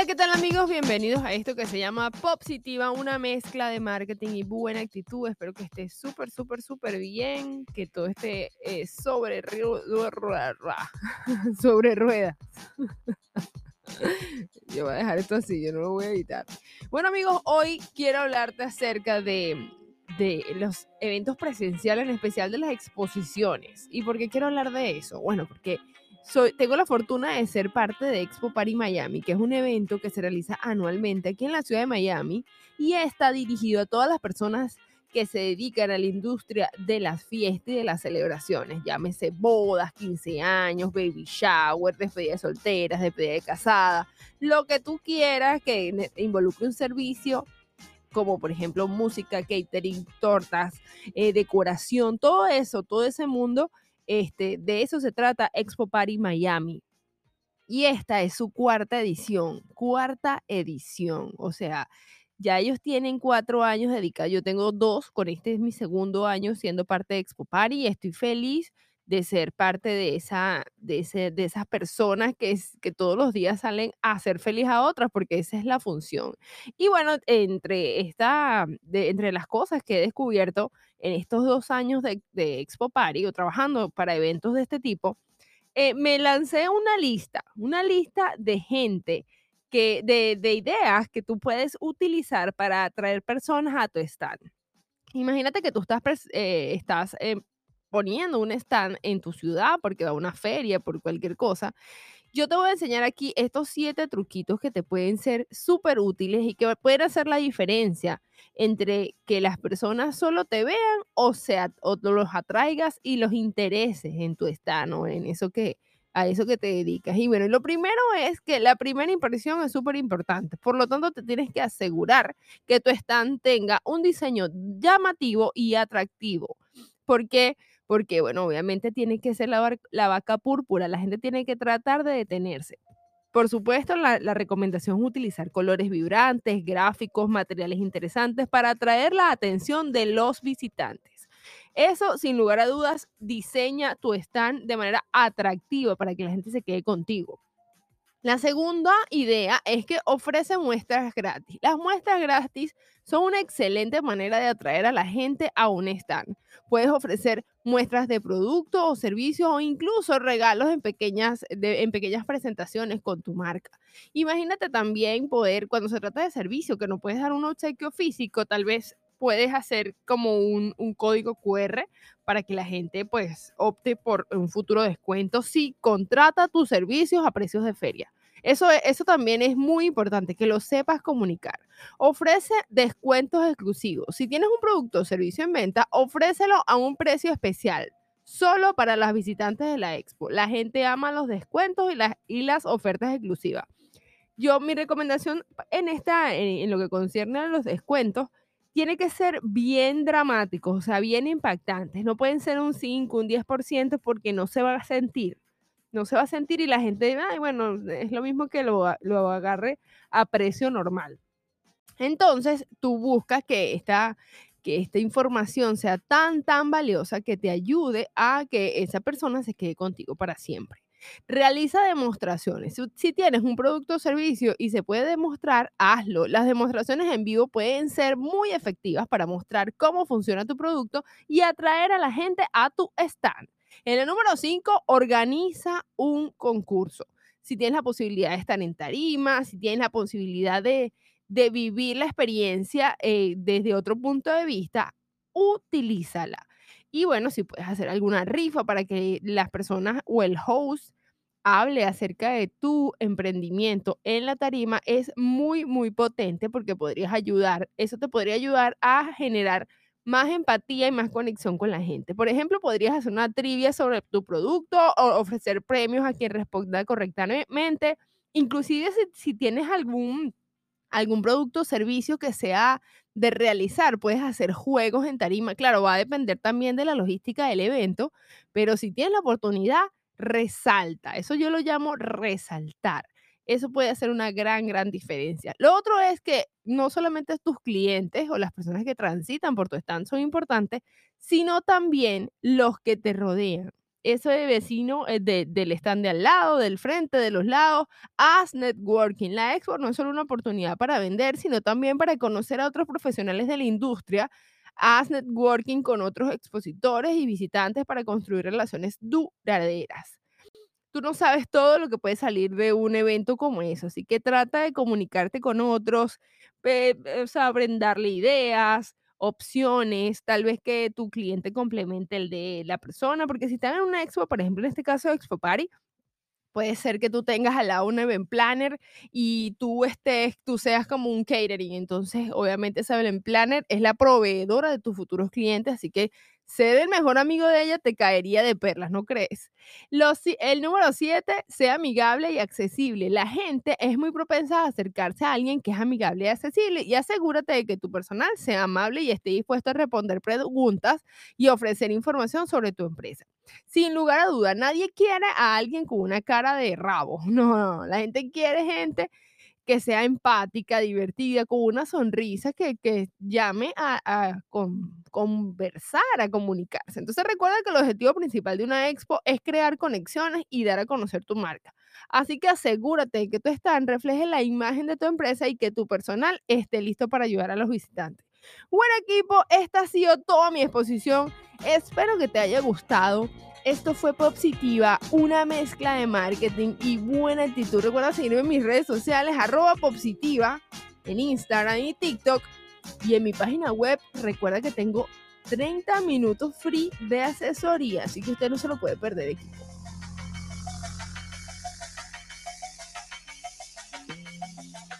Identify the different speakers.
Speaker 1: Hola, ¿qué tal amigos? Bienvenidos a esto que se llama Positiva, una mezcla de marketing y buena actitud. Espero que esté súper, súper, súper bien, que todo esté eh, sobre, ruedas. Yo voy a dejar esto así, yo no lo voy a editar. Bueno amigos, hoy quiero hablarte acerca de, de los eventos presenciales, en especial de las exposiciones. ¿Y por qué quiero hablar de eso? Bueno, porque soy, tengo la fortuna de ser parte de Expo Party Miami, que es un evento que se realiza anualmente aquí en la ciudad de Miami y está dirigido a todas las personas que se dedican a la industria de las fiestas y de las celebraciones, llámese bodas, 15 años, baby shower, despedida de solteras, despedida de casada, lo que tú quieras que involucre un servicio como por ejemplo música, catering, tortas, eh, decoración, todo eso, todo ese mundo este, de eso se trata Expo Party Miami. Y esta es su cuarta edición, cuarta edición. O sea, ya ellos tienen cuatro años dedicados. Yo tengo dos, con este es mi segundo año siendo parte de Expo Party estoy feliz de ser parte de, esa, de, ese, de esas personas que, que todos los días salen a hacer feliz a otras, porque esa es la función. Y bueno, entre, esta, de, entre las cosas que he descubierto en estos dos años de, de Expo Party o trabajando para eventos de este tipo, eh, me lancé una lista, una lista de gente que, de, de ideas que tú puedes utilizar para atraer personas a tu stand. Imagínate que tú estás, eh, estás poniendo un stand en tu ciudad porque va a una feria, por cualquier cosa. Yo te voy a enseñar aquí estos siete truquitos que te pueden ser súper útiles y que pueden hacer la diferencia entre que las personas solo te vean o, sea, o los atraigas y los intereses en tu stand o en eso que, a eso que te dedicas. Y bueno, lo primero es que la primera impresión es súper importante. Por lo tanto, te tienes que asegurar que tu stand tenga un diseño llamativo y atractivo. Porque porque, bueno, obviamente tiene que ser la, vaca púrpura, la gente tiene que tratar de detenerse. Por supuesto, la, la, recomendación es utilizar colores vibrantes, gráficos, materiales interesantes para atraer la atención de los visitantes. Eso, sin lugar a dudas, diseña tu stand de manera atractiva para que la gente se quede contigo. La segunda idea es que ofrece muestras gratis. Las muestras gratis son una excelente manera de atraer a la gente a un stand. Puedes ofrecer muestras de productos o servicios o incluso regalos en pequeñas, en pequeñas presentaciones con tu marca. Imagínate también poder, cuando se trata de servicio, que no puedes dar un obsequio físico, tal vez puedes hacer como un, un, código QR para que la gente pues opte por un futuro descuento si contrata tus servicios a precios de feria. Eso, e, eso también es muy importante, que lo sepas comunicar. Ofrece descuentos exclusivos. Si tienes un producto o servicio en venta, ofrécelo a un precio especial, solo para las visitantes de la expo. La gente ama los descuentos y las, y las ofertas exclusivas. Yo, mi recomendación en, esta, en lo que concierne a los descuentos, tiene que ser bien dramáticos, o sea, bien impactantes. No pueden ser un 5, un 10% porque no se va a sentir. No se va a sentir y la gente, ay, bueno, es lo mismo que lo, lo agarre a precio normal. Entonces, tú buscas que esta, que esta información sea tan, tan valiosa que te ayude a que esa persona se quede contigo para siempre. Realiza demostraciones. Si tienes un producto o servicio y se puede demostrar, hazlo. Las demostraciones en vivo pueden ser muy efectivas para mostrar cómo funciona tu producto y atraer a la gente a tu stand. En el número 5, organiza un concurso. Si tienes la posibilidad de estar en tarima, si tienes la posibilidad de, vivir la experiencia eh, desde otro punto de vista, utilízala. Y bueno, si puedes hacer alguna rifa para que las personas o el host hable acerca de tu emprendimiento en la tarima, es muy, muy potente porque podrías ayudar, eso te podría ayudar a generar más empatía y más conexión con la gente. Por ejemplo, podrías hacer una trivia sobre tu producto o ofrecer premios a quien responda correctamente. Inclusive si, si tienes algún, algún producto o servicio que sea de realizar. Puedes hacer juegos en tarima. Claro, va a depender también de la logística del evento, pero si tienes la oportunidad, resalta. Eso yo lo llamo resaltar. Eso puede hacer una gran, gran diferencia. Lo otro es que no solamente tus clientes o las personas que transitan por tu stand son importantes, sino también los que te rodean. Ese vecino eh, del stand de al lado, del frente, de los lados. Haz networking. La expo no es solo una oportunidad para vender, sino también para conocer a otros profesionales de la industria. Haz networking con otros expositores y visitantes para construir relaciones duraderas tú no sabes todo lo que puede salir de un evento como eso, así que trata de comunicarte con otros, o brindarle ideas, opciones, tal vez que tu cliente complemente el de la persona, porque si están en una expo, por ejemplo, en este caso Expo Party, Puede ser que tú tengas al lado un event planner y tú estés, tú seas como un catering. Entonces, obviamente, esa event planner es la proveedora de tus futuros clientes, así que ser el mejor amigo de ella te caería de perlas, ¿no crees? el número siete, sea amigable y accesible. La gente es muy propensa a acercarse a alguien que es amigable y accesible y asegúrate de que tu personal sea amable y esté dispuesto a responder preguntas y ofrecer información sobre tu empresa. Sin lugar a duda, nadie quiere a alguien con una cara de rabo. No, no, la gente quiere gente que sea empática, divertida, con una sonrisa que, llame a, conversar, a comunicarse. Entonces recuerda que el objetivo principal de una expo es crear conexiones y dar a conocer tu marca. Así que asegúrate que tu stand refleje la imagen de tu empresa y que tu personal esté listo para ayudar a los visitantes. Bueno equipo, esta ha sido toda mi exposición. Espero que te haya gustado. Esto fue Positiva, una mezcla de marketing y buena actitud. Recuerda seguirme en mis redes sociales, arroba Positiva, en Instagram y TikTok. Y en mi página web, recuerda que tengo 30 minutos free de asesoría, así que usted no se lo puede perder, equipo.